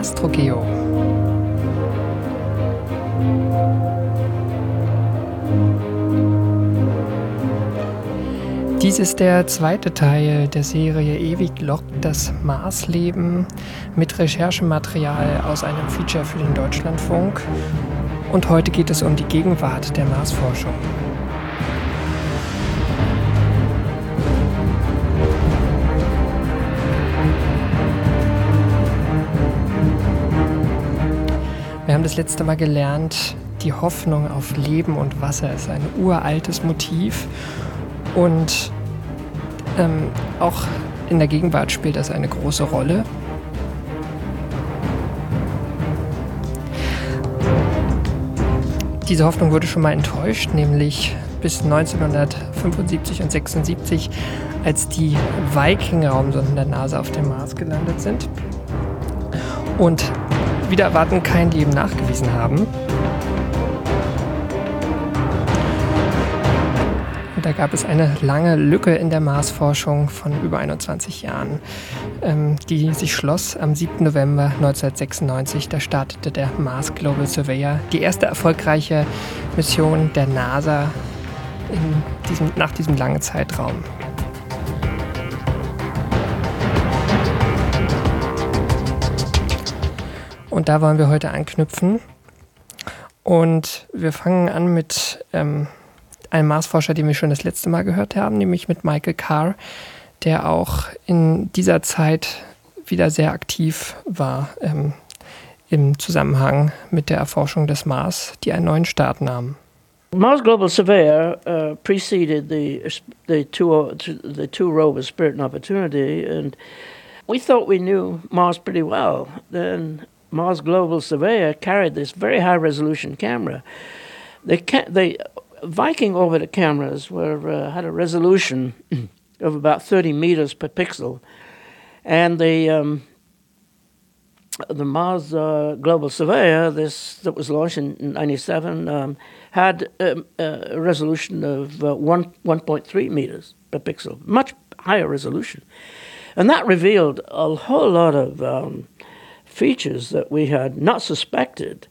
Astrogeo. Dies ist der zweite Teil der Serie Ewig Log, das Marsleben mit Recherchematerial aus einem Feature für den Deutschlandfunk. Und heute geht es um die Gegenwart der Marsforschung. Das letzte Mal gelernt, die Hoffnung auf Leben und Wasser ist ein uraltes Motiv und ähm, auch in der Gegenwart spielt das eine große Rolle. Diese Hoffnung wurde schon mal enttäuscht, nämlich bis 1975 und 76, als die Viking-Raumsonden der NASA auf dem Mars gelandet sind und wieder erwarten kein Leben nachgewiesen haben. Da gab es eine lange Lücke in der Marsforschung von über 21 Jahren, ähm, die sich schloss am 7. November 1996. Da startete der Mars Global Surveyor, die erste erfolgreiche Mission der NASA in diesem, nach diesem langen Zeitraum. Und da wollen wir heute anknüpfen. Und wir fangen an mit ähm, einem Marsforscher, den wir schon das letzte Mal gehört haben, nämlich mit Michael Carr, der auch in dieser Zeit wieder sehr aktiv war ähm, im Zusammenhang mit der Erforschung des Mars, die einen neuen Start nahm. Mars Global Surveyor uh, preceded the the two the two rovers Spirit and Opportunity, and we thought we knew Mars pretty well. Then Mars Global Surveyor carried this very high resolution camera. They they Viking orbiter cameras were uh, had a resolution of about 30 meters per pixel, and the um, the Mars uh, Global Surveyor, this that was launched in '97, um, had um, a resolution of uh, one 1.3 meters per pixel, much higher resolution, and that revealed a whole lot of um, features that we had not suspected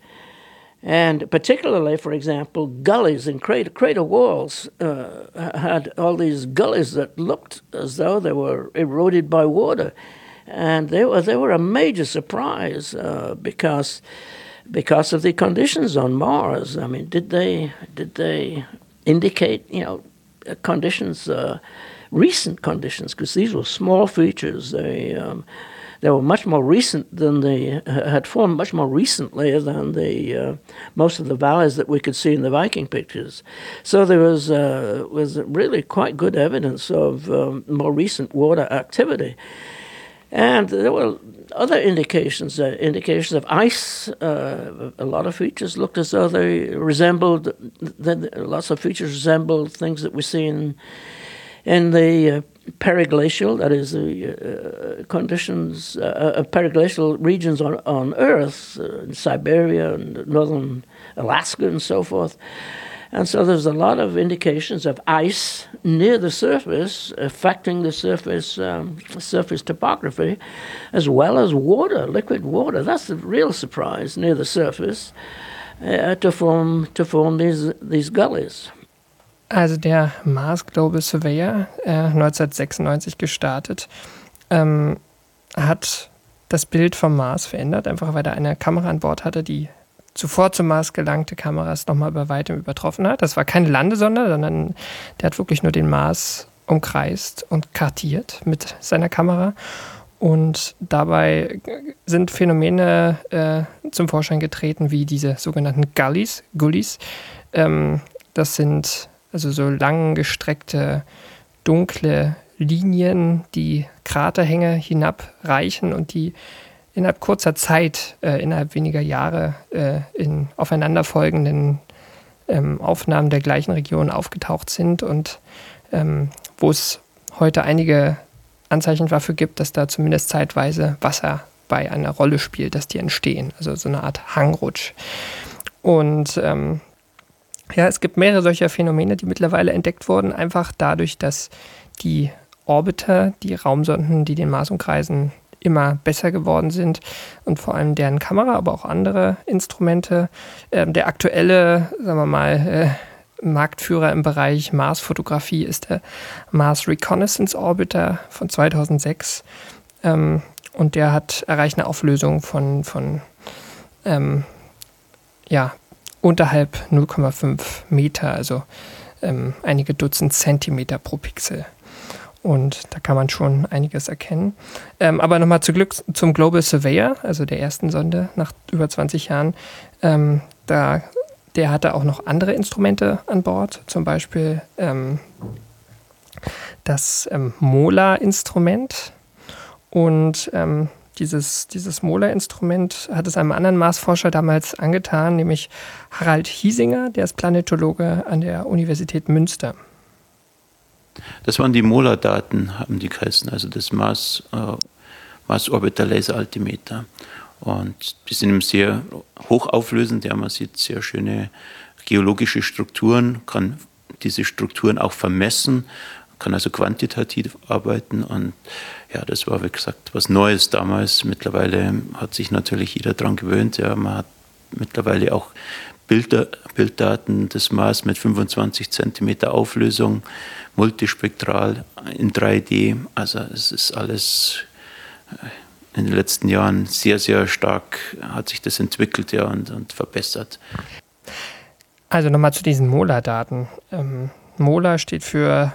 and particularly, for example, gullies and crater, crater walls uh, had all these gullies that looked as though they were eroded by water. And they were, they were a major surprise uh, because, because of the conditions on Mars. I mean, did they, did they indicate, you know, conditions, uh, recent conditions? Because these were small features. They, um, they were much more recent than the had formed much more recently than the uh, most of the valleys that we could see in the Viking pictures. So there was uh, was really quite good evidence of um, more recent water activity. And there were other indications, uh, indications of ice. Uh, a lot of features looked as though they resembled, lots of features resembled things that we see in, in the uh, periglacial, that is, the uh, conditions uh, of periglacial regions on, on Earth, uh, in Siberia and northern Alaska and so forth. And so there's a lot of indications of ice near the surface affecting the surface um, surface topography, as well as water, liquid water. That's the real surprise near the surface uh, to form to form these these gullies. Also der Mars Global Surveyor, äh, 1996 gestartet, ähm, hat das Bild vom Mars verändert, einfach weil er eine Kamera an Bord hatte, die zuvor zum Mars gelangte Kameras nochmal bei weitem übertroffen hat. Das war keine Landesonde, sondern der hat wirklich nur den Mars umkreist und kartiert mit seiner Kamera. Und dabei sind Phänomene äh, zum Vorschein getreten, wie diese sogenannten Gullies. Gullies. Ähm, das sind also so langgestreckte, dunkle Linien, die Kraterhänge hinabreichen und die innerhalb kurzer Zeit, äh, innerhalb weniger Jahre, äh, in aufeinanderfolgenden ähm, Aufnahmen der gleichen Region aufgetaucht sind und ähm, wo es heute einige Anzeichen dafür gibt, dass da zumindest zeitweise Wasser bei einer Rolle spielt, dass die entstehen. Also so eine Art Hangrutsch. Und ähm, ja, es gibt mehrere solcher Phänomene, die mittlerweile entdeckt wurden, einfach dadurch, dass die Orbiter, die Raumsonden, die den Mars umkreisen, immer besser geworden sind und vor allem deren Kamera, aber auch andere Instrumente. Ähm, der aktuelle, sagen wir mal, äh, Marktführer im Bereich Mars-Fotografie ist der Mars Reconnaissance Orbiter von 2006. Ähm, und der hat erreicht eine Auflösung von, von ähm, ja, unterhalb 0,5 Meter, also ähm, einige Dutzend Zentimeter pro Pixel. Und da kann man schon einiges erkennen. Ähm, aber nochmal zu Glück zum Global Surveyor, also der ersten Sonde nach über 20 Jahren. Ähm, da, der hatte auch noch andere Instrumente an Bord, zum Beispiel ähm, das ähm, Mola-Instrument. Und ähm, dieses, dieses Mola-Instrument hat es einem anderen Marsforscher damals angetan, nämlich Harald Hiesinger, der ist Planetologe an der Universität Münster. Das waren die Mola-Daten, haben die geheißen, also das Mars, äh, Mars Orbiter Laser Altimeter. Und die sind sehr hochauflösend, ja, man sieht sehr schöne geologische Strukturen, kann diese Strukturen auch vermessen, kann also quantitativ arbeiten und ja, das war, wie gesagt, was Neues damals. Mittlerweile hat sich natürlich jeder daran gewöhnt. Ja, man hat mittlerweile auch Bilder, Bilddaten des Mars mit 25 Zentimeter Auflösung, multispektral in 3D. Also es ist alles äh, in den letzten Jahren sehr, sehr stark hat sich das entwickelt ja, und, und verbessert. Also nochmal zu diesen Mola-Daten. Ähm, Mola steht für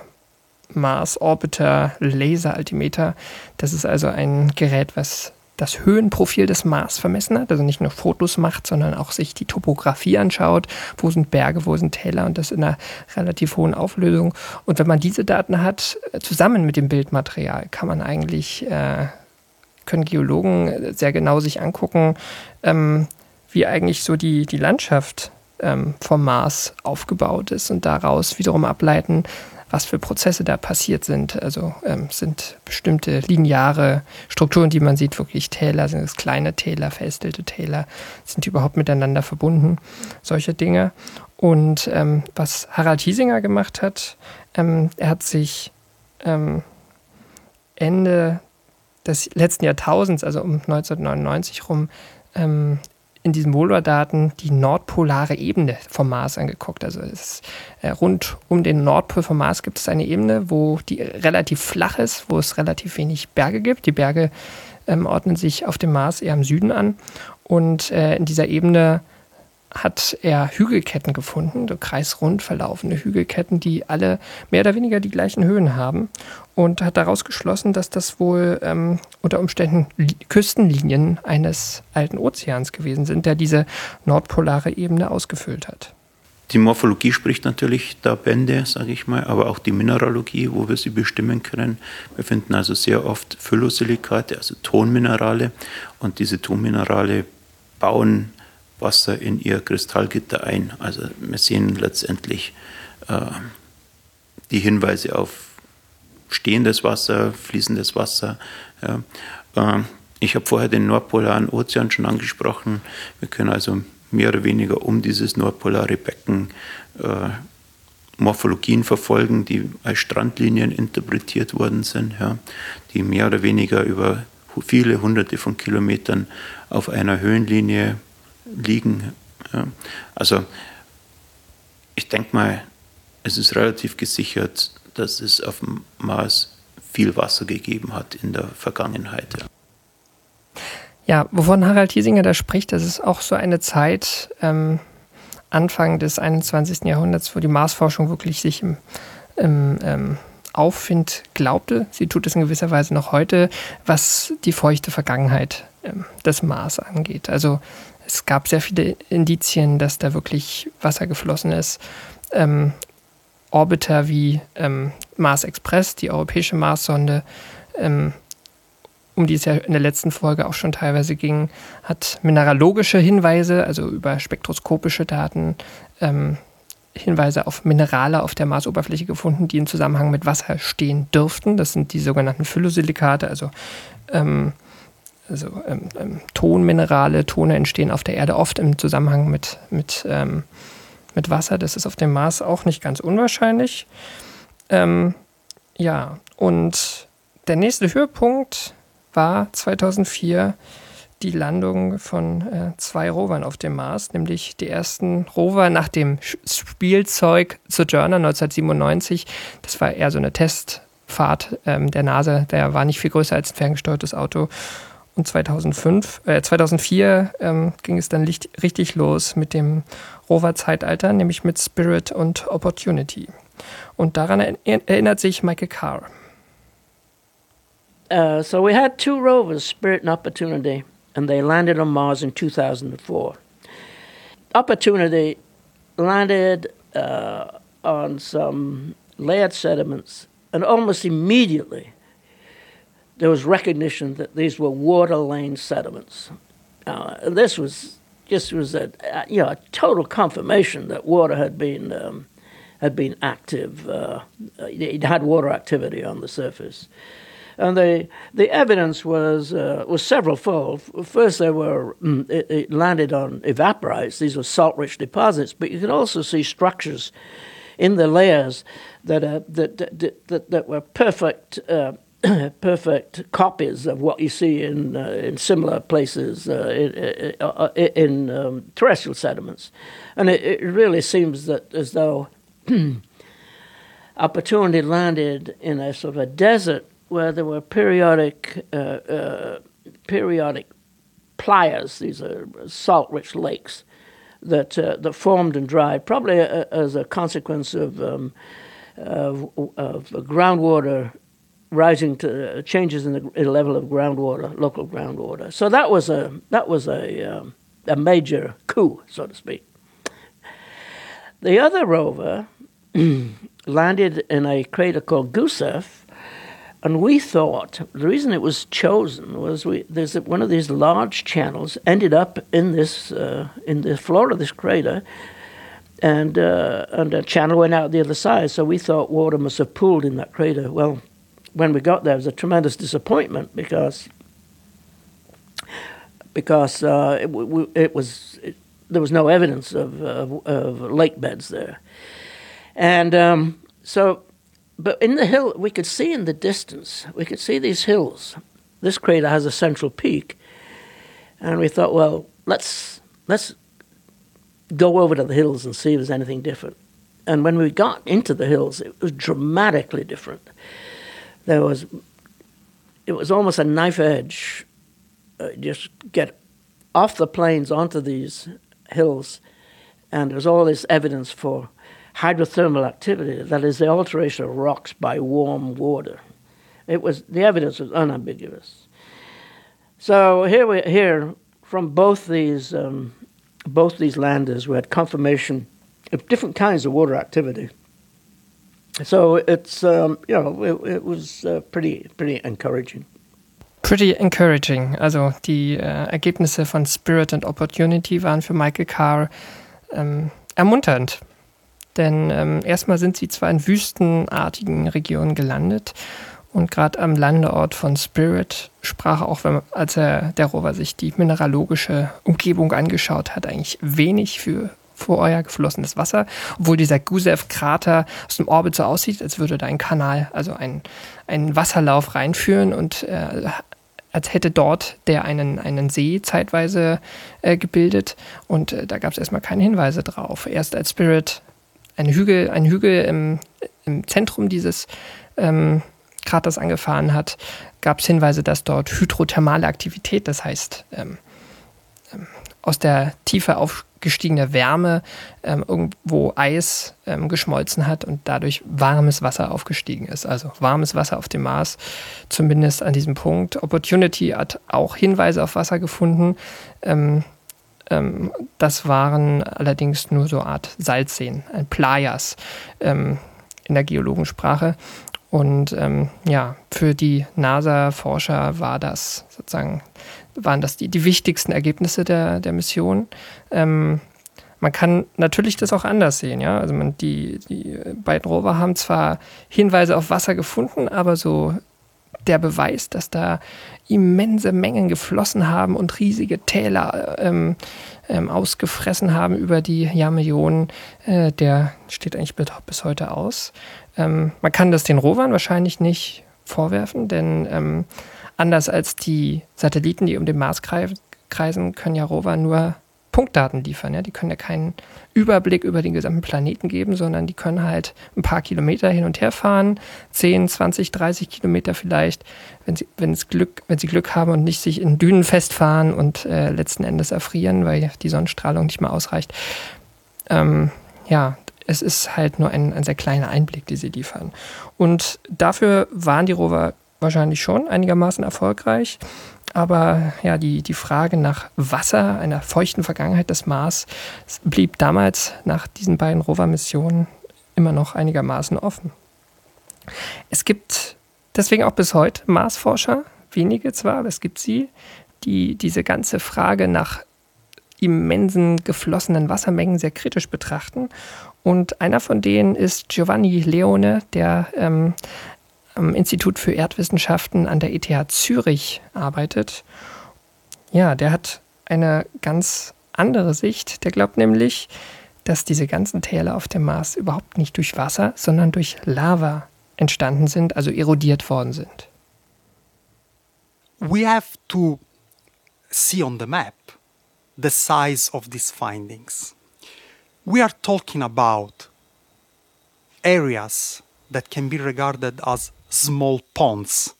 Mars Orbiter Laser Altimeter. Das ist also ein Gerät, was das Höhenprofil des Mars vermessen hat, also nicht nur Fotos macht, sondern auch sich die Topografie anschaut, wo sind Berge, wo sind Täler und das in einer relativ hohen Auflösung. Und wenn man diese Daten hat, äh, zusammen mit dem Bildmaterial, kann man eigentlich, äh, können Geologen sehr genau sich angucken, ähm, wie eigentlich so die, die Landschaft ähm, vom Mars aufgebaut ist und daraus wiederum ableiten, was für Prozesse da passiert sind. Also ähm, sind bestimmte lineare Strukturen, die man sieht, wirklich Täler, sind es kleine Täler, verästelte Täler, sind die überhaupt miteinander verbunden, solche Dinge. Und ähm, was Harald Hiesinger gemacht hat, ähm, er hat sich ähm, Ende des letzten Jahrtausends, also um 1999 rum, ähm, in diesen Molar-Daten die nordpolare Ebene vom Mars angeguckt. Also ist, äh, rund um den Nordpol vom Mars gibt es eine Ebene, wo die relativ flach ist, wo es relativ wenig Berge gibt. Die Berge ähm, ordnen sich auf dem Mars eher im Süden an. Und äh, in dieser Ebene hat er Hügelketten gefunden, so kreisrund verlaufende Hügelketten, die alle mehr oder weniger die gleichen Höhen haben und hat daraus geschlossen, dass das wohl ähm, unter Umständen Küstenlinien eines alten Ozeans gewesen sind, der diese nordpolare Ebene ausgefüllt hat. Die Morphologie spricht natürlich da Bände, sage ich mal, aber auch die Mineralogie, wo wir sie bestimmen können. Wir finden also sehr oft Phyllosilikate, also Tonminerale, und diese Tonminerale bauen Wasser in ihr Kristallgitter ein. Also wir sehen letztendlich äh, die Hinweise auf stehendes Wasser, fließendes Wasser. Ja. Äh, ich habe vorher den nordpolaren Ozean schon angesprochen. Wir können also mehr oder weniger um dieses nordpolare Becken äh, Morphologien verfolgen, die als Strandlinien interpretiert worden sind, ja, die mehr oder weniger über viele hunderte von Kilometern auf einer Höhenlinie liegen. Ja. Also ich denke mal, es ist relativ gesichert, dass es auf dem Mars viel Wasser gegeben hat in der Vergangenheit. Ja. Ja, wovon Harald Hiesinger da spricht, das ist auch so eine Zeit, ähm, Anfang des 21. Jahrhunderts, wo die Marsforschung wirklich sich im, im ähm, Aufwind glaubte. Sie tut es in gewisser Weise noch heute, was die feuchte Vergangenheit ähm, des Mars angeht. Also es gab sehr viele Indizien, dass da wirklich Wasser geflossen ist. Ähm, Orbiter wie ähm, Mars Express, die europäische Marssonde, ähm, um die es ja in der letzten Folge auch schon teilweise ging, hat mineralogische Hinweise, also über spektroskopische Daten, ähm, Hinweise auf Minerale auf der Marsoberfläche gefunden, die im Zusammenhang mit Wasser stehen dürften. Das sind die sogenannten Phyllosilikate, also ähm, also ähm, ähm, Tonminerale, Tone entstehen auf der Erde oft im Zusammenhang mit, mit, ähm, mit Wasser. Das ist auf dem Mars auch nicht ganz unwahrscheinlich. Ähm, ja, und der nächste Höhepunkt war 2004 die Landung von äh, zwei Rovern auf dem Mars, nämlich die ersten Rover nach dem Spielzeug Sojourner 1997. Das war eher so eine Testfahrt ähm, der NASA, der war nicht viel größer als ein ferngesteuertes Auto. Und 2005, äh, 2004 ähm, ging es dann richtig los mit dem Rover-Zeitalter, nämlich mit Spirit und Opportunity. Und daran erinnert sich Michael Carr. Uh, so we had two rovers, Spirit and Opportunity, and they landed on Mars in 2004. Opportunity landed uh, on some layered sediments, and almost immediately there was recognition that these were water lane sediments. Uh, this was just was a you know a total confirmation that water had been um, had been active. Uh, it had water activity on the surface, and the the evidence was uh, was severalfold. First, they were mm, it, it, landed on evaporites; these were salt-rich deposits, but you could also see structures in the layers that uh, that, that, that, that were perfect uh, perfect copies of what you see in uh, in similar places uh, in, uh, uh, in um, terrestrial sediments, and it, it, really seems that as though opportunity landed in a sort of a desert where there were periodic uh, periodic playas. These are salt-rich lakes that that formed and dried, probably as a consequence of um, of, of groundwater rising to uh, changes in the, level of groundwater, local groundwater. So that was a that was a um, a major coup, so to speak. The other rover landed in a crater called Gusev, and we thought the reason it was chosen was we there's one of these large channels ended up in this uh, in the floor of this crater. And, uh, and a channel went out the other side, so we thought water must have pooled in that crater. Well, when we got there, it was a tremendous disappointment because because uh, it, it, was it, there was no evidence of, of, of lake beds there, and um, so. But in the hill, we could see in the distance, we could see these hills. This crater has a central peak, and we thought, well, let's let's go over to the hills and see if there's anything different. And when we got into the hills, it was dramatically different there was it was almost a knife edge. Uh, just get off the plains onto these hills, and there was all this evidence for hydrothermal activity. That is the alteration of rocks by warm water. It was the evidence was unambiguous. So here we here from both these um, both these landers, we had confirmation of different kinds of water activity. So it's um, you know it, it was uh, pretty pretty encouraging. Pretty encouraging. Also die äh, Ergebnisse von Spirit and Opportunity waren für Michael Carr ähm, ermunternd. Denn ähm, erstmal sind sie zwar in wüstenartigen Regionen gelandet und gerade am Landeort von Spirit sprach auch, wenn, als er der Rover sich die mineralogische Umgebung angeschaut hat, eigentlich wenig für vor euer geflossenes Wasser, obwohl dieser Gusev-Krater aus dem Orbit so aussieht, als würde da ein Kanal, also ein, ein Wasserlauf reinführen und äh, als hätte dort der einen, einen See zeitweise äh, gebildet und äh, da gab es erstmal keine Hinweise drauf. Erst als Spirit ein Hügel, ein Hügel im, im Zentrum dieses ähm, Kraters angefahren hat, gab es Hinweise, dass dort hydrothermale Aktivität, das heißt ähm, ähm aus der Tiefe auf gestiegene Wärme ähm, irgendwo Eis ähm, geschmolzen hat und dadurch warmes Wasser aufgestiegen ist. Also warmes Wasser auf dem Mars, zumindest an diesem Punkt. Opportunity hat auch Hinweise auf Wasser gefunden. Ähm, ähm das waren allerdings nur so eine Art Salzseen, ein Playas ähm, in der Geologensprache. Und ähm, ja, für die NASA-Forscher war das sozusagen waren das die, die wichtigsten Ergebnisse der, der Mission. Ähm, man kann natürlich das auch anders sehen, ja. Also man, die, die beiden Rover haben zwar Hinweise auf Wasser gefunden, aber so der Beweis, dass da immense Mengen geflossen haben und riesige Täler ähm, ähm, ausgefressen haben über die Jahrmillionen, äh, der steht eigentlich bis heute aus. Ähm, man kann das den Rovern wahrscheinlich nicht vorwerfen, denn ähm, anders als die Satelliten, die um den Mars kreisen, können ja Rover nur Punktdaten liefern. Ja? Die können ja keinen Überblick über den gesamten Planeten geben, sondern die können halt ein paar Kilometer hin und her fahren, 10, 20, 30 Kilometer vielleicht, wenn sie, wenn es Glück, wenn sie Glück haben und nicht sich in Dünen festfahren und äh, letzten Endes erfrieren, weil die Sonnenstrahlung nicht mehr ausreicht. Ähm, ja, es ist halt nur ein, ein sehr kleiner Einblick, den sie liefern. Und dafür waren die Rover wahrscheinlich schon einigermaßen erfolgreich. Aber ja, die, die Frage nach Wasser, einer feuchten Vergangenheit des Mars, blieb damals nach diesen beiden Rover-Missionen immer noch einigermaßen offen. Es gibt deswegen auch bis heute Marsforscher, wenige zwar, aber es gibt sie, die diese ganze Frage nach immensen geflossenen Wassermengen sehr kritisch betrachten. Und einer von denen ist Giovanni Leone, der ähm, am Institut für Erdwissenschaften an der ETH Zürich arbeitet. Ja, der hat eine ganz andere Sicht. Der glaubt nämlich, dass diese ganzen Täler auf dem Mars überhaupt nicht durch Wasser, sondern durch Lava entstanden sind, also erodiert worden sind. We have to see on the map the size of these findings. We are talking about areas that can be regarded as small ponds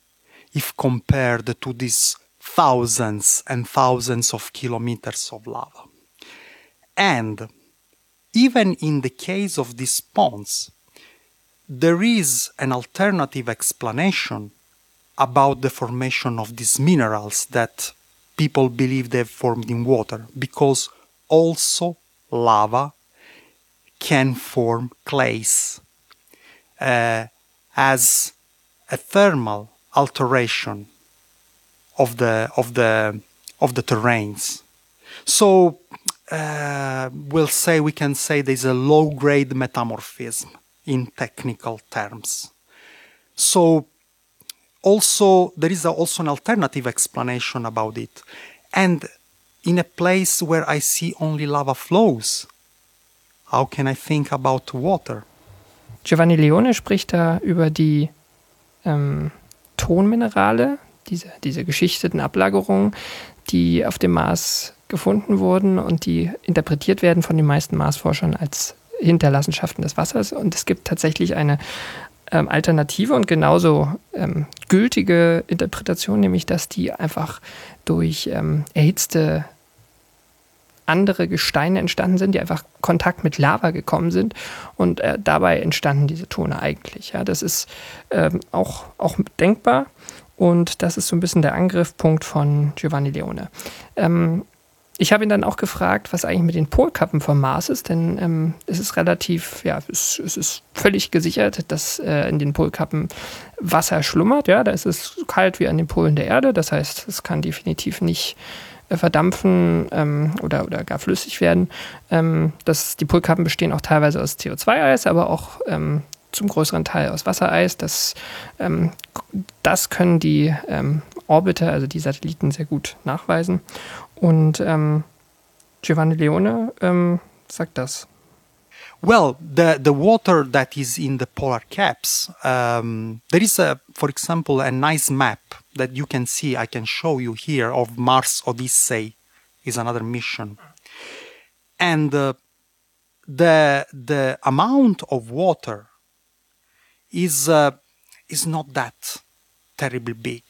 if compared to these thousands and thousands of kilometers of lava. And even in the case of these ponds, there is an alternative explanation about the formation of these minerals that people believe they've formed in water because also lava can form clays uh, as a thermal alteration of the of the of the terrains. So uh, we'll say we can say there's a low grade metamorphism in technical terms. So also there is also an alternative explanation about it, and in a place where I see only lava flows, how can I think about water? Giovanni Leone spricht da über die ähm, Tonminerale, diese, diese geschichteten Ablagerungen, die auf dem Mars gefunden wurden und die interpretiert werden von den meisten Marsforschern als Hinterlassenschaften des Wassers. Und es gibt tatsächlich eine ähm, alternative und genauso ähm, gültige Interpretation, nämlich dass die einfach durch ähm, erhitzte andere Gesteine entstanden sind, die einfach Kontakt mit Lava gekommen sind und äh, dabei entstanden diese Tone eigentlich. Ja, das ist ähm, auch, auch denkbar und das ist so ein bisschen der Angriffspunkt von Giovanni Leone. Ähm, ich habe ihn dann auch gefragt, was eigentlich mit den Polkappen vom Mars ist, denn ähm, es ist relativ, ja, es, es ist völlig gesichert, dass äh, in den Polkappen Wasser schlummert. Ja, da ist es kalt wie an den Polen der Erde. Das heißt, es kann definitiv nicht verdampfen ähm, oder, oder gar flüssig werden. Ähm, das, die Polkappen bestehen auch teilweise aus CO2-Eis, aber auch ähm, zum größeren Teil aus Wassereis. Das, ähm, das können die ähm, Orbiter, also die Satelliten, sehr gut nachweisen. Und ähm, Giovanni Leone sagt das. Well, the, the water that is in the polar caps, um, there is, a, for example, a nice map that you can see, I can show you here, of Mars Odyssey, is another mission. And uh, the, the amount of water is, uh, is not that terribly big.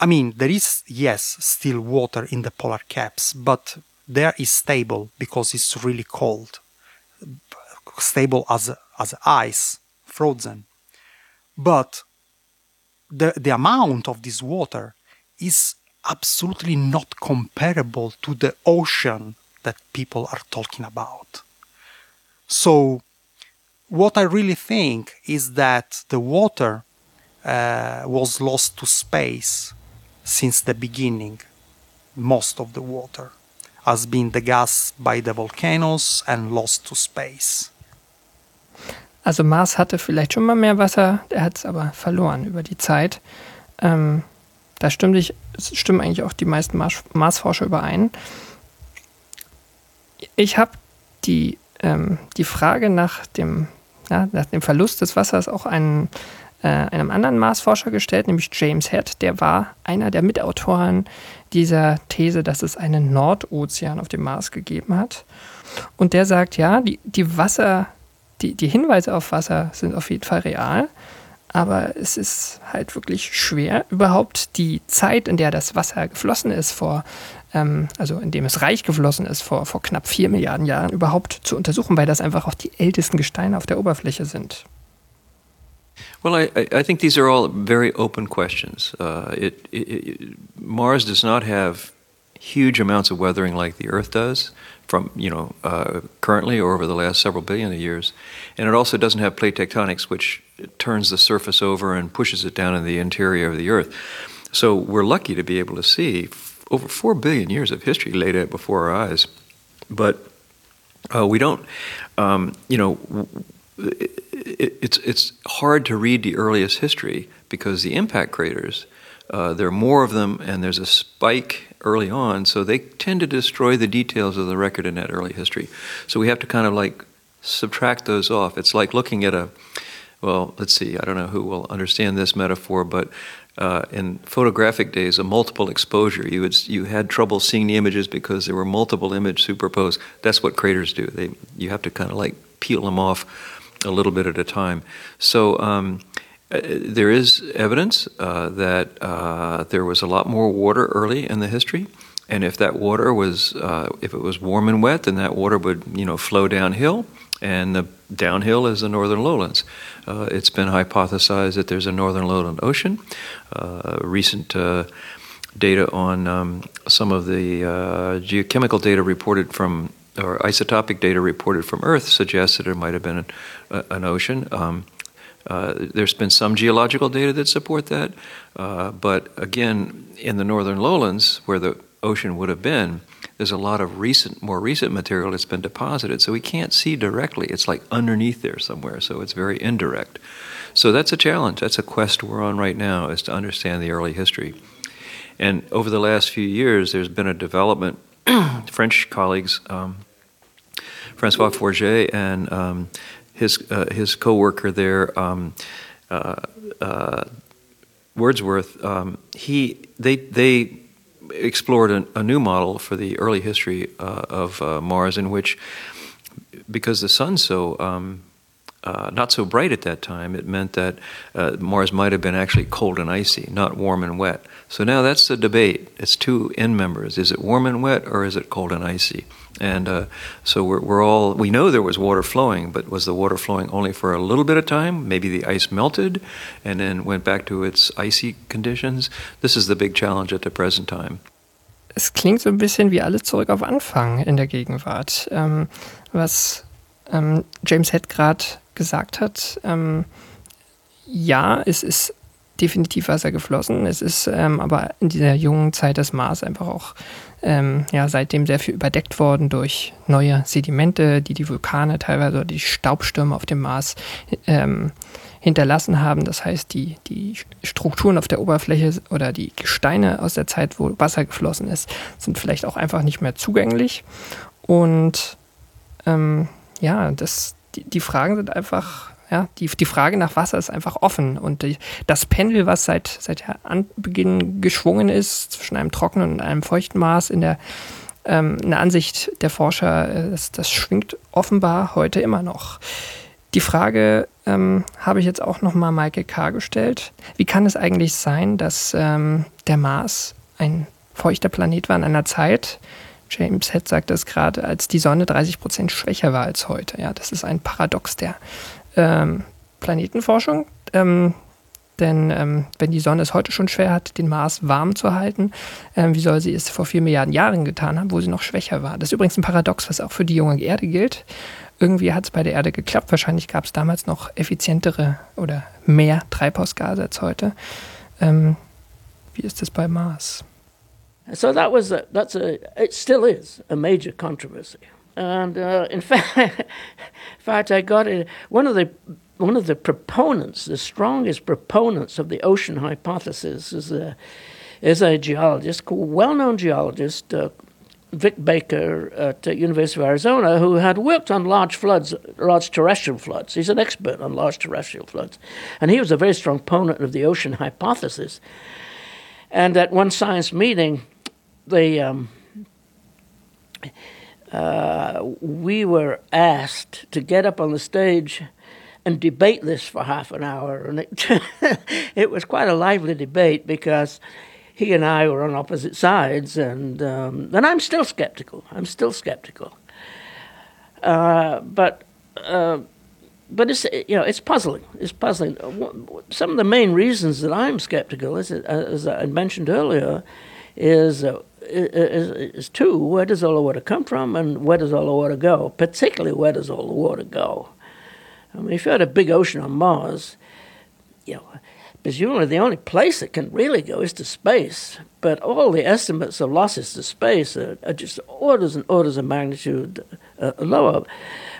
I mean, there is, yes, still water in the polar caps, but there is stable because it's really cold stable as as ice, frozen. But the the amount of this water is absolutely not comparable to the ocean that people are talking about. So, what I really think is that the water uh, was lost to space since the beginning, most of the water has been degassed by the volcanoes and lost to space. Also Mars hatte vielleicht schon mal mehr Wasser, er hat es aber verloren über die Zeit. Ähm, da stimmen, ich, stimmen eigentlich auch die meisten Mars, Marsforscher überein. Ich habe die, ähm, die Frage nach dem, ja, nach dem Verlust des Wassers auch einen, äh, einem anderen Marsforscher gestellt, nämlich James Head. Der war einer der Mitautoren dieser These, dass es einen Nordozean auf dem Mars gegeben hat. Und der sagt, ja, die, die Wasser, die, die Hinweise auf Wasser sind auf jeden Fall real. Aber es ist halt wirklich schwer, überhaupt die Zeit, in der das Wasser geflossen ist, vor, ähm, also in dem es reich geflossen ist, vor, vor knapp vier Milliarden Jahren, überhaupt zu untersuchen, weil das einfach auch die ältesten Gesteine auf der Oberfläche sind. Well, I, I think these are all very open questions. Uh, it, it, Mars does not have huge amounts of weathering like the Earth does. From you know uh, currently or over the last several billion of years, and it also doesn't have plate tectonics, which turns the surface over and pushes it down in the interior of the Earth. So we're lucky to be able to see over four billion years of history laid out before our eyes, but uh, we don't, um, you know. It, it's it's hard to read the earliest history because the impact craters, uh, there are more of them, and there's a spike early on, so they tend to destroy the details of the record in that early history. So we have to kind of like subtract those off. It's like looking at a, well, let's see, I don't know who will understand this metaphor, but uh, in photographic days, a multiple exposure. You would, you had trouble seeing the images because there were multiple images superposed. That's what craters do. They you have to kind of like peel them off a little bit at a time. So um, there is evidence uh, that uh, there was a lot more water early in the history, and if that water was, uh, if it was warm and wet, then that water would, you know, flow downhill, and the downhill is the northern lowlands. Uh, it's been hypothesized that there's a northern lowland ocean. Uh, recent data on um, some of the geochemical data reported from or isotopic data reported from Earth suggests that there might have been an, an ocean. Um, uh, there's been some geological data that support that, uh, but again, in the northern lowlands, where the ocean would have been, there's a lot of recent, more recent material that's been deposited, so we can't see directly. It's like underneath there somewhere, so it's very indirect. So that's a challenge. That's a quest we're on right now, is to understand the early history. And over the last few years, there's been a development. French colleagues, um, Francois Forget and um, his uh, his coworker there, um, uh, uh, Wordsworth, um, he they they explored a, a, new model for the early history uh, of uh, Mars, in which because the sun's so um, uh, not so bright at that time, it meant that uh, Mars might have been actually cold and icy, not warm and wet. So now that's the debate. It's two end members. Is it warm and wet or is it cold and icy? And uh, so we're, we're, all, we know there was water flowing, but was the water flowing only for a little bit of time? Maybe the ice melted and then went back to its icy conditions? This is the big challenge at the present time. Es klingt so ein bisschen wie alles zurück auf Anfang in der Gegenwart. Ähm, was ähm, James Head gerade gesagt hat, ähm, ja, es ist definitiv Wasser geflossen. Es ist ähm, aber in dieser jungen Zeit des Mars einfach auch ähm, ja, seitdem sehr viel überdeckt worden durch neue Sedimente, die die Vulkane teilweise oder die Staubstürme auf dem Mars ähm, hinterlassen haben. Das heißt, die, die Strukturen auf der Oberfläche oder die Gesteine aus der Zeit, wo Wasser geflossen ist, sind vielleicht auch einfach nicht mehr zugänglich. Und ähm, ja, das, die, die Fragen sind einfach ja, die, die Frage nach Wasser ist einfach offen und die, das Pendel, was seit, seit Anbeginn geschwungen ist zwischen einem trockenen und einem feuchten Mars in der, ähm, in der Ansicht der Forscher, äh, das, das schwingt offenbar heute immer noch. Die Frage ähm, habe ich jetzt auch nochmal Michael K. gestellt. Wie kann es eigentlich sein, dass ähm, der Mars ein feuchter Planet war in einer Zeit, James Head sagt das gerade, als die Sonne 30 Prozent schwächer war als heute. Ja, das ist ein Paradox der ähm, Planetenforschung. Ähm, denn ähm, wenn die Sonne es heute schon schwer hat, den Mars warm zu halten, ähm, wie soll sie es vor vier Milliarden Jahren getan haben, wo sie noch schwächer war? Das ist übrigens ein Paradox, was auch für die junge Erde gilt. Irgendwie hat es bei der Erde geklappt. Wahrscheinlich gab es damals noch effizientere oder mehr Treibhausgase als heute. Ähm, wie ist es bei Mars? So that was a, that's a it still is a major controversy. And uh, in fact, in fact, I got. One of the one of the proponents, the strongest proponents of the ocean hypothesis, is a is a geologist, well-known geologist uh, Vic Baker at the University of Arizona, who had worked on large floods, large terrestrial floods. He's an expert on large terrestrial floods. And he was a very strong opponent of the ocean hypothesis. And at one science meeting, they, um, uh, we were asked to get up on the stage and debate this for half an hour. And it, it was quite a lively debate because he and I were on opposite sides, and um, and I'm still skeptical. I'm still skeptical. Uh, but uh, but it's you know it's puzzling. It's puzzling. Some of the main reasons that I'm skeptical, as, as I mentioned earlier, is, uh, is is two: where does all the water come from, and where does all the water go? Particularly, where does all the water go? I mean, if you had a big ocean on Mars, you know presumably the only place it can really go is to space. But all the estimates of losses to space are, are just orders and orders of magnitude lower,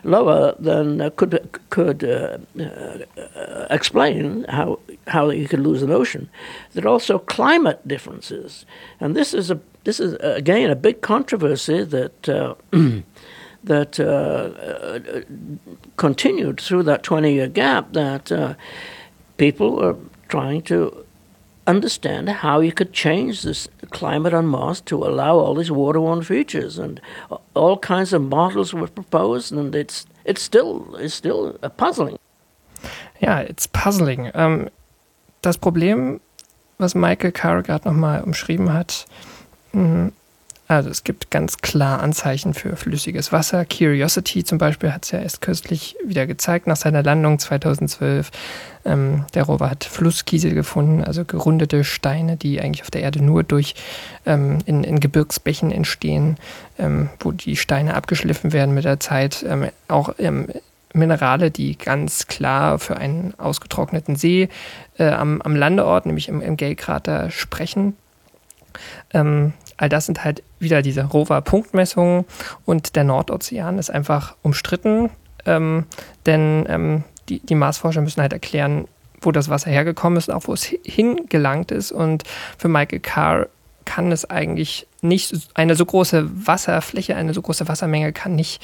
lower than uh, could could uh, uh explain how how you could lose an ocean. There are also climate differences, and this is a this is again a big controversy that. Uh, that uh, continued through that 20 year gap that people are trying to understand how you could change this climate on Mars to allow all these waterborne features, and all kinds of models were proposed, and it's it's still it's still puzzling. Ja, it's puzzling. Ähm, das Problem, was Michael Carr gerade nochmal umschrieben hat, mh, also es gibt ganz klar Anzeichen für flüssiges Wasser. Curiosity zum Beispiel hat es ja erst kürzlich wieder gezeigt nach seiner Landung 2012. Ähm, der Rover hat Flusskiesel gefunden, also gerundete Steine, die eigentlich auf der Erde nur durch ähm, in, in, Gebirgsbächen entstehen, ähm, wo die Steine abgeschliffen werden mit der Zeit. Ähm, auch ähm, Minerale, die ganz klar für einen ausgetrockneten See äh, am, am, Landeort, nämlich im, im Gale-Krater, sprechen. Ähm, all das sind halt wieder diese Rover-Punktmessungen und der Nordozean ist einfach umstritten, ähm, denn ähm, die, die Marsforscher müssen halt erklären, wo das Wasser hergekommen ist und auch wo es hingelangt ist. Und für Michael Carr kann es eigentlich nicht, eine so große Wasserfläche, eine so große Wassermenge kann nicht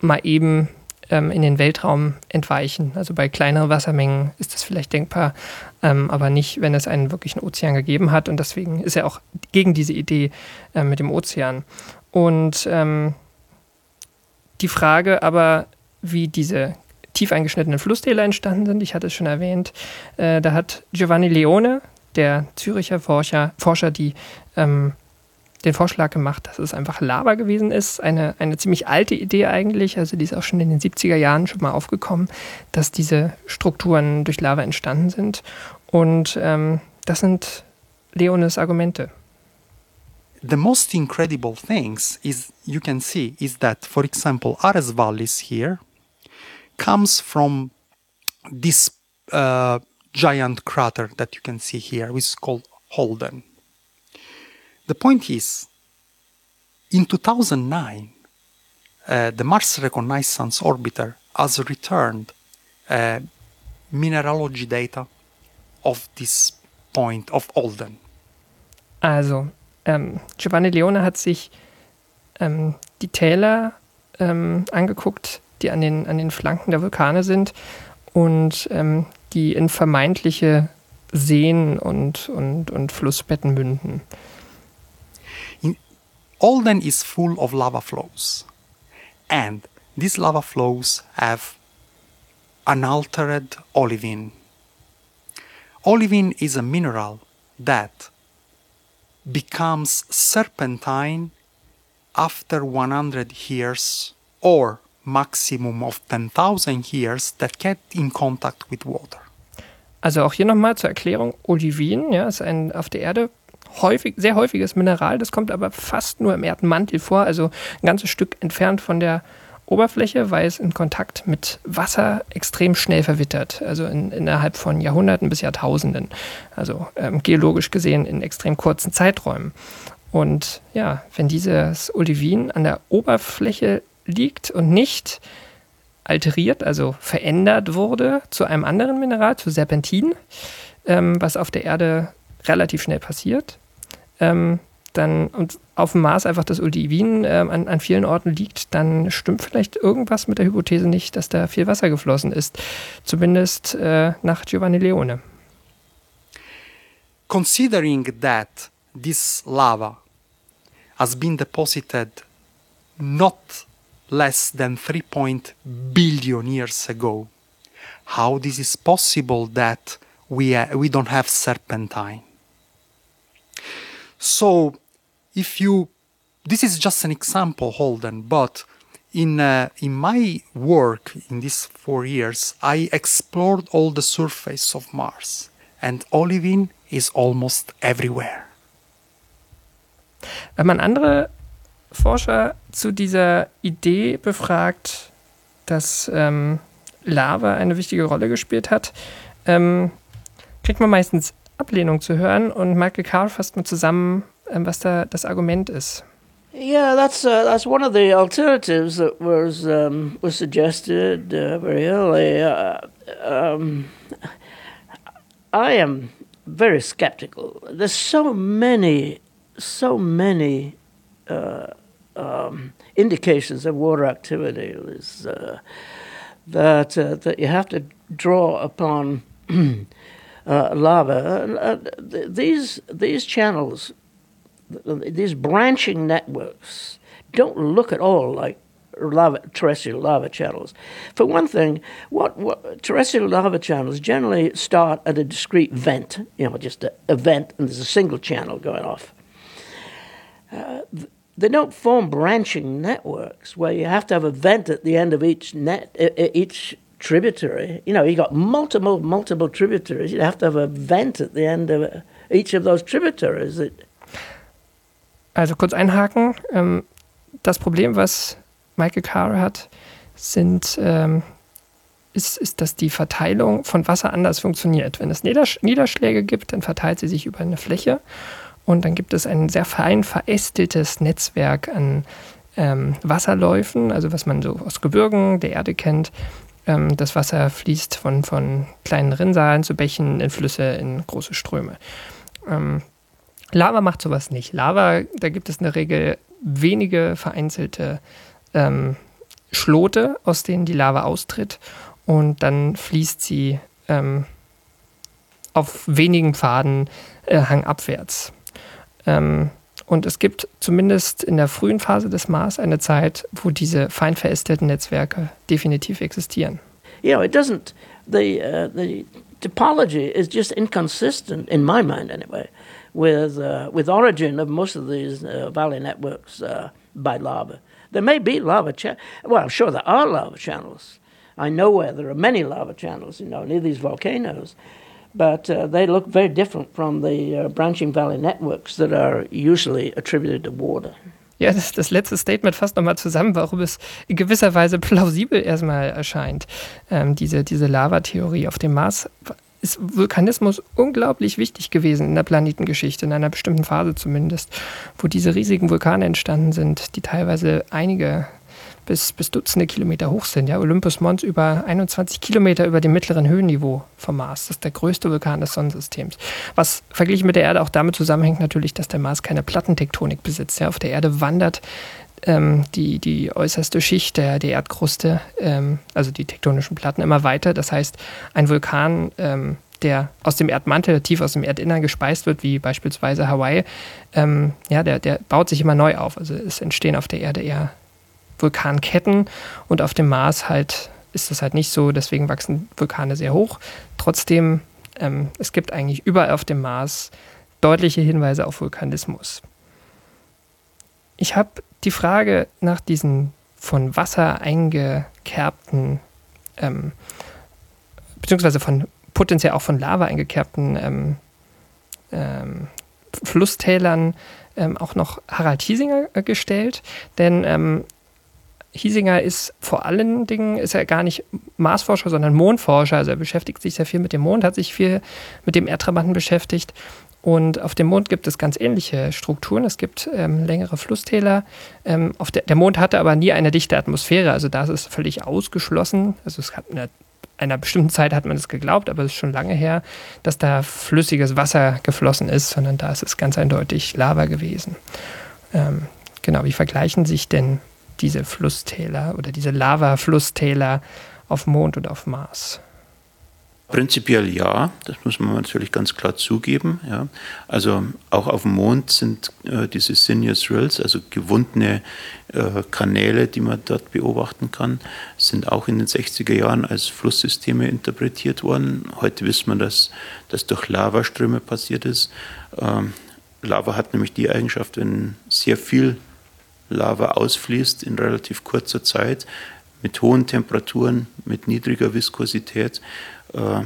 mal eben ähm, in den Weltraum entweichen. Also bei kleineren Wassermengen ist das vielleicht denkbar, ähm, aber nicht, wenn es einen wirklichen Ozean gegeben hat. Und deswegen ist er auch gegen diese Idee äh, mit dem Ozean. Und ähm, die Frage aber, wie diese tief eingeschnittenen Flusstäler entstanden sind, ich hatte es schon erwähnt, äh, da hat Giovanni Leone, der Züricher Forscher, Forscher die ähm, den Vorschlag gemacht, dass es einfach Lava gewesen ist. Eine, eine ziemlich alte Idee eigentlich, also die ist auch schon in den 70er Jahren schon mal aufgekommen, dass diese Strukturen durch Lava entstanden sind. Und ähm, das sind Leones Argumente. The most incredible things is you can see is that, for example, Ares Vallis here comes from this uh, giant crater that you can see here, which is called Holden. The point is, in 2009, uh, the Mars Reconnaissance Orbiter has returned uh, mineralogy data of this point of Olden. Also, ähm, Giovanni Leone hat sich ähm, die Täler ähm, angeguckt, die an den, an den Flanken der Vulkane sind und ähm, die in vermeintliche Seen und, und, und Flussbetten münden. Olden is full of lava flows, and these lava flows have unaltered olivine. Olivine is a mineral that becomes serpentine after 100 years or maximum of 10.000 years that get in contact with water. Also auch hier nochmal zur Erklärung, Olivin ja, ist ein auf der Erde häufig, sehr häufiges Mineral, das kommt aber fast nur im Erdmantel vor, also ein ganzes Stück entfernt von der Oberfläche, weil es in Kontakt mit Wasser extrem schnell verwittert, also in, innerhalb von Jahrhunderten bis Jahrtausenden, also ähm, geologisch gesehen in extrem kurzen Zeiträumen. Und ja, wenn dieses Olivin an der Oberfläche liegt und nicht alteriert, also verändert wurde zu einem anderen Mineral, zu Serpentin, ähm, was auf der Erde relativ schnell passiert, ähm, dann und auf dem Mars einfach das Olivin äh, an, an vielen Orten liegt, dann stimmt vielleicht irgendwas mit der Hypothese nicht, dass da viel Wasser geflossen ist. Zumindest äh, nach Giovanni Leone. Considering that this lava has been deposited not less than 3 billion years ago, how this is possible that we, uh, we don't have serpentine? So, if you, this is just an example, Holden, but in uh, in my work in these four years, I explored all the surface of Mars, and olivine is almost everywhere. Wenn man andere Forscher zu dieser Idee befragt, dass ähm, Lava eine wichtige Rolle gespielt hat, ähm, kriegt man meistens Ablehnung zu hören und Michael Carr fasst mal zusammen, ähm, was da das Argument ist. Yeah, that's uh, that's one of the alternatives that was um, was suggested uh, very early. Uh, um, I am very skeptical. There's so many, so many uh, um, indications of water activity uh, that uh, that you have to draw upon. uh, lava. Uh, these these channels, these branching networks, don't look at all like lava, terrestrial lava channels. For one thing, what, what, terrestrial lava channels generally start at a discrete vent, you know, just a, a vent, and there's a single channel going off. Uh, they don't form branching networks where you have to have a vent at the end of each net, each tributary. You know, you got multiple, multiple tributaries. You'd have to have a vent at the end of each of those tributaries. Also kurz einhaken. Ähm, das Problem, was Michael Carr hat, sind, ähm, ist, ist, dass die Verteilung von Wasser anders funktioniert. Wenn es Niedersch Niederschläge gibt, dann verteilt sie sich über eine Fläche und dann gibt es ein sehr fein verästeltes Netzwerk an ähm, Wasserläufen, also was man so aus Gebirgen der Erde kennt, ähm, das Wasser fließt von, von kleinen Rinnsalen zu Bächen in Flüsse in große Ströme. Ähm, Lava macht sowas nicht. Lava, da gibt es in der Regel wenige vereinzelte ähm, Schlote, aus denen die Lava austritt und dann fließt sie ähm, auf wenigen Pfaden äh, hangabwärts. Ähm, und es gibt zumindest in der frühen Phase des Mars eine Zeit, wo diese fein verästelten Netzwerke definitiv existieren. You know, it doesn't, the, uh, the topology is just inconsistent, in my mind anyway, with, uh, with origin of most of these uh, valley networks uh, by lava. There may be lava channels. Well, I'm sure there are lava channels. I know where there are many lava channels, you know, near these volcanoes. But uh, they look very different from the uh, branching valley networks that are usually attributed to water. Ja, das, das letzte Statement fasst nochmal zusammen, warum es in gewisser Weise plausibel erstmal erscheint. Ähm, diese, diese Lavatheorie auf dem Mars ist Vulkanismus unglaublich wichtig gewesen in der Planetengeschichte, in einer bestimmten Phase zumindest, wo diese riesigen Vulkane entstanden sind, die teilweise einige bis, bis Dutzende Kilometer hoch sind. Ja, Olympus Mons über 21 Kilometer über dem mittleren Höhenniveau vom Mars. Das ist der größte Vulkan des Sonnensystems. Was verglichen mit der Erde auch damit zusammenhängt natürlich, dass der Mars keine Plattentektonik besitzt. Ja, auf der Erde wandert ähm, die, die äußerste Schicht der, der Erdkruste, ähm, also die tektonischen Platten, immer weiter. Das heißt, ein Vulkan ähm, der aus dem Erdmantel, tief aus dem Erdinnern gespeist wird, wie beispielsweise Hawaii, ähm, ja, der, der baut sich immer neu auf. Also es entstehen auf der Erde eher Vulkanketten und auf dem Mars halt ist das halt nicht so, deswegen wachsen Vulkane sehr hoch. Trotzdem, ähm, es gibt eigentlich überall auf dem Mars deutliche Hinweise auf Vulkanismus. Ich habe die Frage nach diesen von Wasser eingekerbten, ähm, beziehungsweise von potenziell auch von Lava eingekerbten ähm, ähm, Flusstälern ähm, auch noch Harald Hiesinger äh, gestellt, denn ähm, Hiesinger ist vor allen Dingen, ist er gar nicht Marsforscher, sondern Mondforscher. Also er beschäftigt sich sehr viel mit dem Mond, hat sich viel mit dem Erdtrabanten beschäftigt. Und auf dem Mond gibt es ganz ähnliche Strukturen. Es gibt ähm, längere Flusstäler. Ähm, der, der, Mond hatte aber nie eine dichte Atmosphäre. Also da ist es völlig ausgeschlossen. Also es hat eine, einer bestimmten Zeit hat man es geglaubt, aber es ist schon lange her, dass da flüssiges Wasser geflossen ist, sondern da ist es ganz eindeutig Lava gewesen. Ähm, genau, wie vergleichen sich denn diese Flusstäler oder diese Lava-Flusstäler auf Mond und auf Mars? Prinzipiell ja, das muss man natürlich ganz klar zugeben. Ja. Also auch auf dem Mond sind äh, diese Sinus Rills, also gewundene äh, Kanäle, die man dort beobachten kann, sind auch in den 60er Jahren als Flusssysteme interpretiert worden. Heute wissen wir, dass das durch Lavaströme passiert ist. Ähm, Lava hat nämlich die Eigenschaft, wenn sehr viel Lava ausfließt in relativ kurzer Zeit, mit hohen Temperaturen, mit niedriger Viskosität, äh,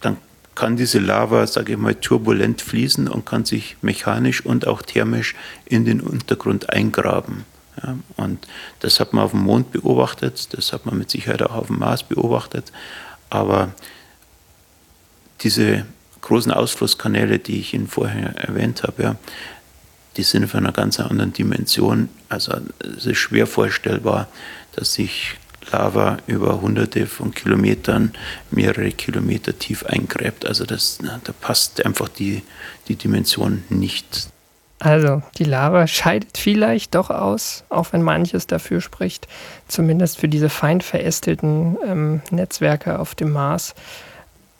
dann kann diese Lava, sage ich mal, turbulent fließen und kann sich mechanisch und auch thermisch in den Untergrund eingraben. Und das hat man auf dem Mond beobachtet, das hat man mit Sicherheit auch auf dem Mars beobachtet. Aber diese großen Ausflusskanäle, die ich Ihnen vorher erwähnt habe, die sind von einer ganz anderen Dimension. Also es ist schwer vorstellbar, dass sich Lava über hunderte von Kilometern, mehrere Kilometer tief eingräbt. Also das, da passt einfach die, die Dimension nicht. Also die Lava scheidet vielleicht doch aus, auch wenn manches dafür spricht, zumindest für diese fein verästelten ähm, Netzwerke auf dem Mars.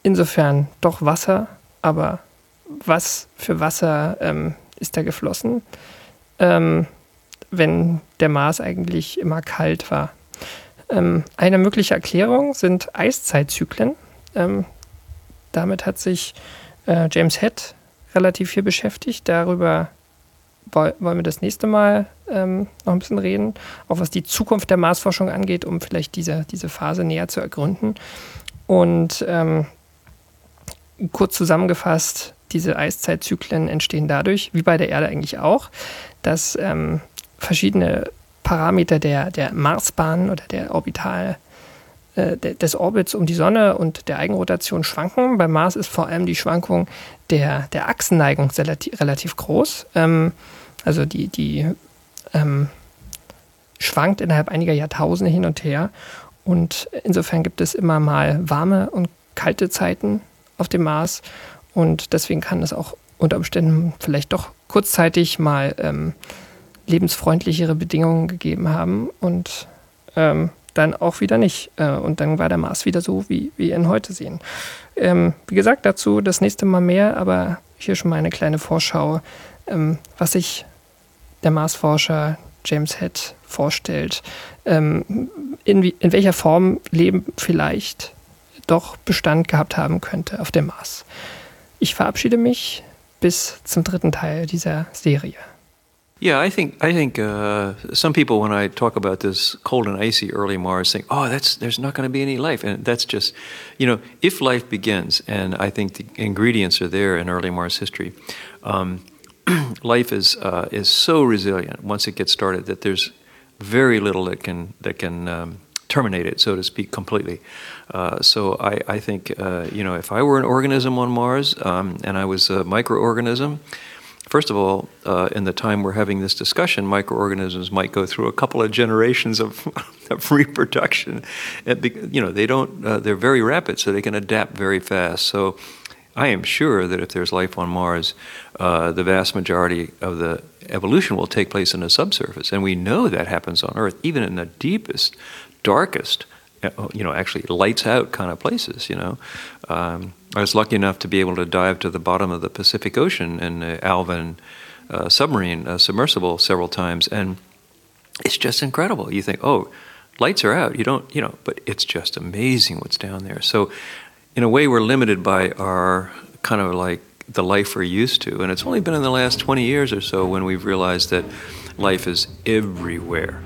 Insofern doch Wasser, aber was für Wasser ähm, ist da geflossen, ähm, wenn der Mars eigentlich immer kalt war? Ähm, eine mögliche Erklärung sind Eiszeitzyklen. Ähm, damit hat sich äh, James Head relativ viel beschäftigt. Darüber wollen wir das nächste Mal ähm, noch ein bisschen reden, auch was die Zukunft der Marsforschung angeht, um vielleicht diese, diese Phase näher zu ergründen. Und ähm, kurz zusammengefasst, diese Eiszeitzyklen entstehen dadurch, wie bei der Erde eigentlich auch, dass ähm, verschiedene Parameter der, der Marsbahn oder der Orbital äh, des Orbits um die Sonne und der Eigenrotation schwanken. Beim Mars ist vor allem die Schwankung der, der Achsenneigung relativ, relativ groß. Ähm, also die, die ähm, schwankt innerhalb einiger Jahrtausende hin und her. Und insofern gibt es immer mal warme und kalte Zeiten auf dem Mars. Und deswegen kann es auch unter Umständen vielleicht doch kurzzeitig mal ähm, lebensfreundlichere Bedingungen gegeben haben und ähm, dann auch wieder nicht. Äh, und dann war der Mars wieder so, wie, wir ihn heute sehen. Ähm, wie gesagt, dazu das nächste Mal mehr, aber hier schon mal eine kleine Vorschau, ähm, was sich der Marsforscher James Head vorstellt, ähm, in, in welcher Form Leben vielleicht doch Bestand gehabt haben könnte auf dem Mars. Ich verabschiede mich bis zum dritten Teil dieser Serie. Yeah, I think I think uh, some people, when I talk about this cold and icy early Mars, think, "Oh, that's there's not going to be any life," and that's just, you know, if life begins, and I think the ingredients are there in early Mars history. Um, life is uh, is so resilient once it gets started that there's very little that can that can um, terminate it, so to speak, completely. Uh, so I, I think uh, you know if I were an organism on Mars um, and I was a microorganism First of all, uh, in the time we're having this discussion, microorganisms might go through a couple of generations of, of reproduction. Be, you know, they don't. Uh, they're very rapid, so they can adapt very fast. So, I am sure that if there's life on Mars, uh, the vast majority of the evolution will take place in the subsurface, and we know that happens on Earth, even in the deepest, darkest uh, you know, actually lights out kind of places. You know, um, I was lucky enough to be able to dive to the bottom of the Pacific Ocean in the Alvin uh, submarine uh, submersible several times, and it's just incredible. You think, oh, lights are out. You don't, you know, but it's just amazing what's down there. So, in a way, we're limited by our kind of like the life we're used to, and it's only been in the last 20 years or so when we've realized that life is everywhere